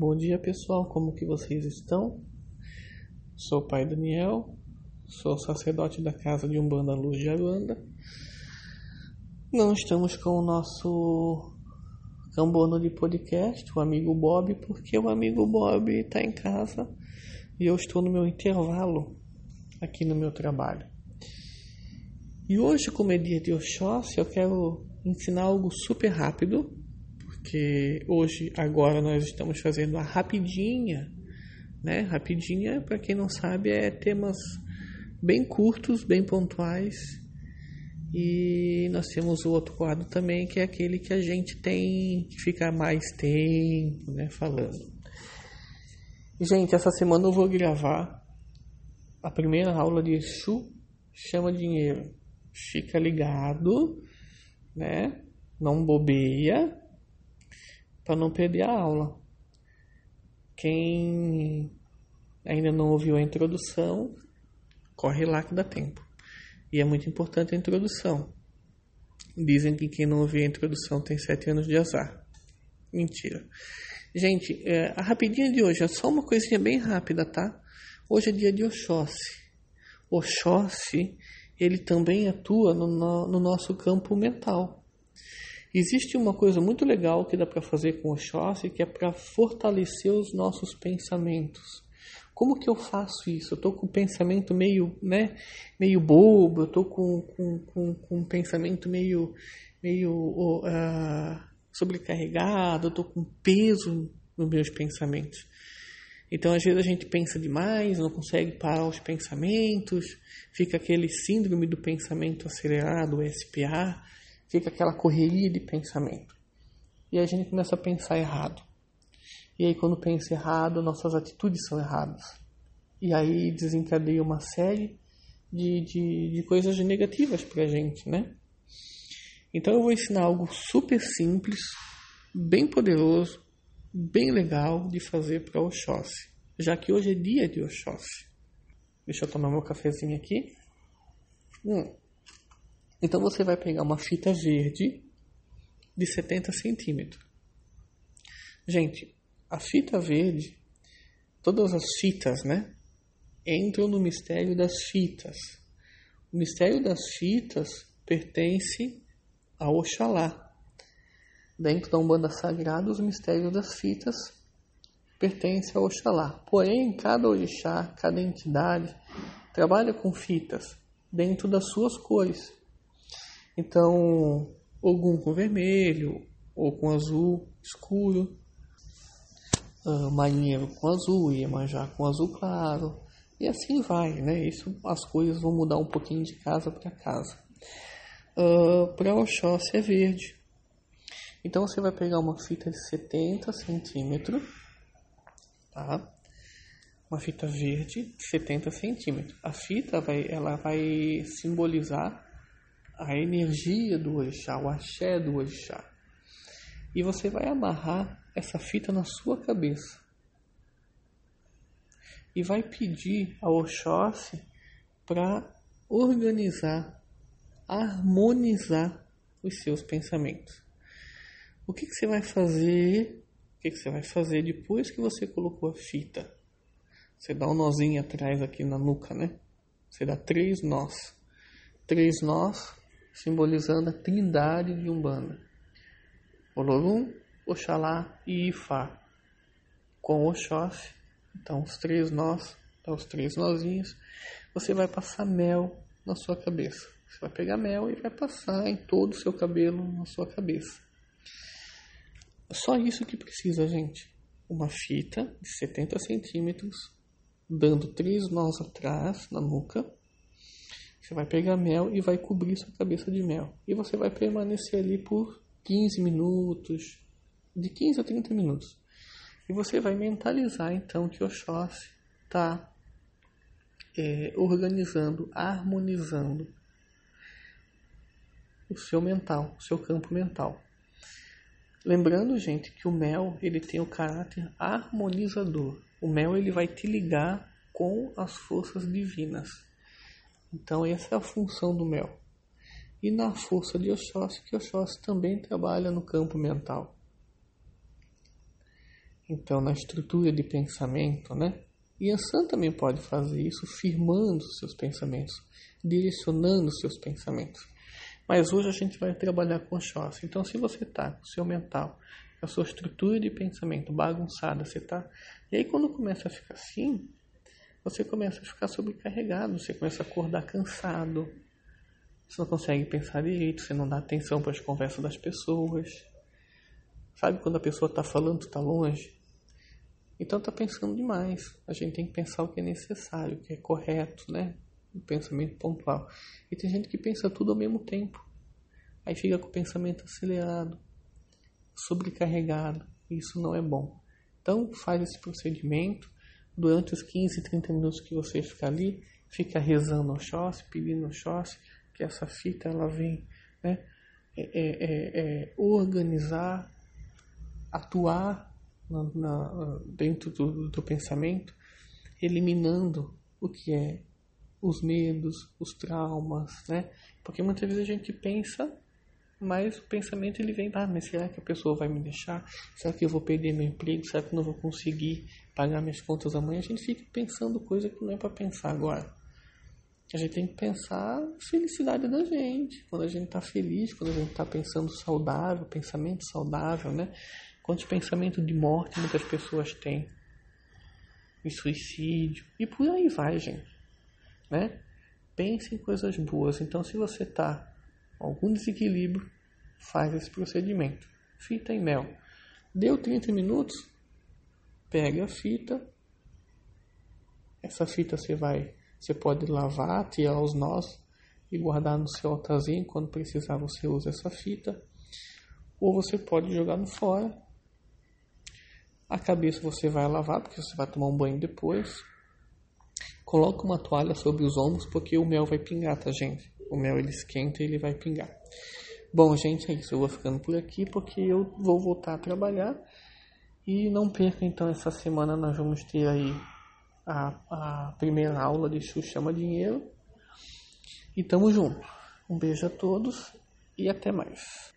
Bom dia pessoal, como que vocês estão? Sou o pai Daniel, sou sacerdote da casa de Umbanda Luz de Aruanda. Não estamos com o nosso cambono de podcast, o amigo Bob, porque o amigo Bob está em casa e eu estou no meu intervalo aqui no meu trabalho. E hoje, como é dia de Oxóssi, eu quero ensinar algo super rápido porque hoje, agora, nós estamos fazendo a rapidinha, né? Rapidinha, para quem não sabe, é temas bem curtos, bem pontuais. E nós temos o outro quadro também, que é aquele que a gente tem que ficar mais tempo, né, falando. Gente, essa semana eu vou gravar a primeira aula de Exu chama dinheiro. Fica ligado, né? Não bobeia, para não perder a aula. Quem ainda não ouviu a introdução, corre lá que dá tempo. E é muito importante a introdução. Dizem que quem não ouviu a introdução tem sete anos de azar. Mentira. Gente, é, a rapidinha de hoje é só uma coisinha bem rápida, tá? Hoje é dia de Oxóssi. Oxóssi, ele também atua no, no, no nosso campo mental. Existe uma coisa muito legal que dá para fazer com o Oxóssi, que é para fortalecer os nossos pensamentos. Como que eu faço isso? Eu estou com um pensamento meio, né, meio bobo, eu estou com, com, com, com, um pensamento meio, meio uh, sobrecarregado, eu estou com peso nos meus pensamentos. Então, às vezes a gente pensa demais, não consegue parar os pensamentos, fica aquele síndrome do pensamento acelerado, o SPA, fica aquela correria de pensamento. E a gente começa a pensar errado. E aí quando pensa errado, nossas atitudes são erradas. E aí desencadeia uma série de, de, de coisas negativas pra gente, né? Então eu vou ensinar algo super simples, bem poderoso, bem legal de fazer para Oxóssi. Já que hoje é dia de Oxóssi. Deixa eu tomar meu cafezinho aqui. Hum. Então você vai pegar uma fita verde de 70 centímetros. Gente, a fita verde, todas as fitas, né? Entram no mistério das fitas. O mistério das fitas pertence a Oxalá. Dentro da Umbanda Sagrada, os mistérios das fitas pertencem a Oxalá. Porém, cada orixá, cada entidade trabalha com fitas dentro das suas cores. Então, algum com vermelho ou com azul escuro, uh, marinheiro com azul, Iemanjá com azul claro, e assim vai, né? Isso as coisas vão mudar um pouquinho de casa para casa. Uh, para Oxóssi é verde. Então você vai pegar uma fita de 70 centímetros, tá? Uma fita verde de 70 centímetros. A fita vai, ela vai simbolizar a energia do orixá, o axé do orixá. E você vai amarrar essa fita na sua cabeça. E vai pedir ao Oxóssi para organizar, harmonizar os seus pensamentos. O que, que você vai fazer? O que, que você vai fazer depois que você colocou a fita? Você dá um nozinho atrás aqui na nuca, né? Você dá três nós. Três nós simbolizando a trindade de Umbanda. Olorum, Oxalá e Ifá. Com Oxóssi, então os três nós, os três nozinhos, você vai passar mel na sua cabeça. Você vai pegar mel e vai passar em todo o seu cabelo na sua cabeça. Só isso que precisa, gente. Uma fita de 70 centímetros, dando três nós atrás na nuca, você vai pegar mel e vai cobrir sua cabeça de mel. E você vai permanecer ali por 15 minutos, de 15 a 30 minutos. E você vai mentalizar então que Oxóssi está é, organizando, harmonizando o seu mental, o seu campo mental. Lembrando, gente, que o mel ele tem o caráter harmonizador. O mel ele vai te ligar com as forças divinas. Então essa é a função do mel. E na força de Oxóssi, que Oxóssi também trabalha no campo mental. então na estrutura de pensamento, né? E Yansan também pode fazer isso firmando seus pensamentos, direcionando seus pensamentos. Mas hoje a gente vai trabalhar com Oxóssi. Então, se você está com o seu mental, a sua estrutura de pensamento bagunçada, você está. E aí, quando começa a ficar assim, você começa a ficar sobrecarregado, você começa a acordar cansado, você não consegue pensar direito, você não dá atenção para as conversas das pessoas. Sabe quando a pessoa está falando, está longe? Então está pensando demais. A gente tem que pensar o que é necessário, o que é correto, né? O pensamento pontual. E tem gente que pensa tudo ao mesmo tempo. Aí fica com o pensamento acelerado, sobrecarregado. Isso não é bom. Então faz esse procedimento durante os 15, 30 minutos que você fica ali, fica rezando Oxóssi, pedindo Oxóssi que essa fita ela vem né, é, é, é, é organizar, atuar na, na, dentro do, do pensamento, eliminando o que é os medos, os traumas, né? Porque muitas vezes a gente pensa, mas o pensamento ele vem, ah, mas será que a pessoa vai me deixar? Será que eu vou perder meu emprego? Será que eu não vou conseguir pagar minhas contas amanhã? A gente fica pensando coisa que não é para pensar agora. A gente tem que pensar a felicidade da gente. Quando a gente está feliz, quando a gente está pensando saudável, pensamento saudável, né? Quantos pensamentos de morte muitas pessoas têm? De suicídio. E por aí vai, gente. Né? Pense em coisas boas. Então, se você está algum desequilíbrio, faz esse procedimento. Fita em mel. Deu 30 minutos? Pega a fita. Essa fita você vai você pode lavar, tirar os nós e guardar no seu altarzinho. Quando precisar, você usa essa fita. Ou você pode jogar no fora. A cabeça você vai lavar, porque você vai tomar um banho depois. Coloca uma toalha sobre os ombros, porque o mel vai pingar, tá, gente? O mel ele esquenta e ele vai pingar. Bom, gente, é isso. Eu vou ficando por aqui porque eu vou voltar a trabalhar. E não perca então essa semana, nós vamos ter aí a, a primeira aula de Xuxa Chama Dinheiro. E tamo junto. Um beijo a todos e até mais.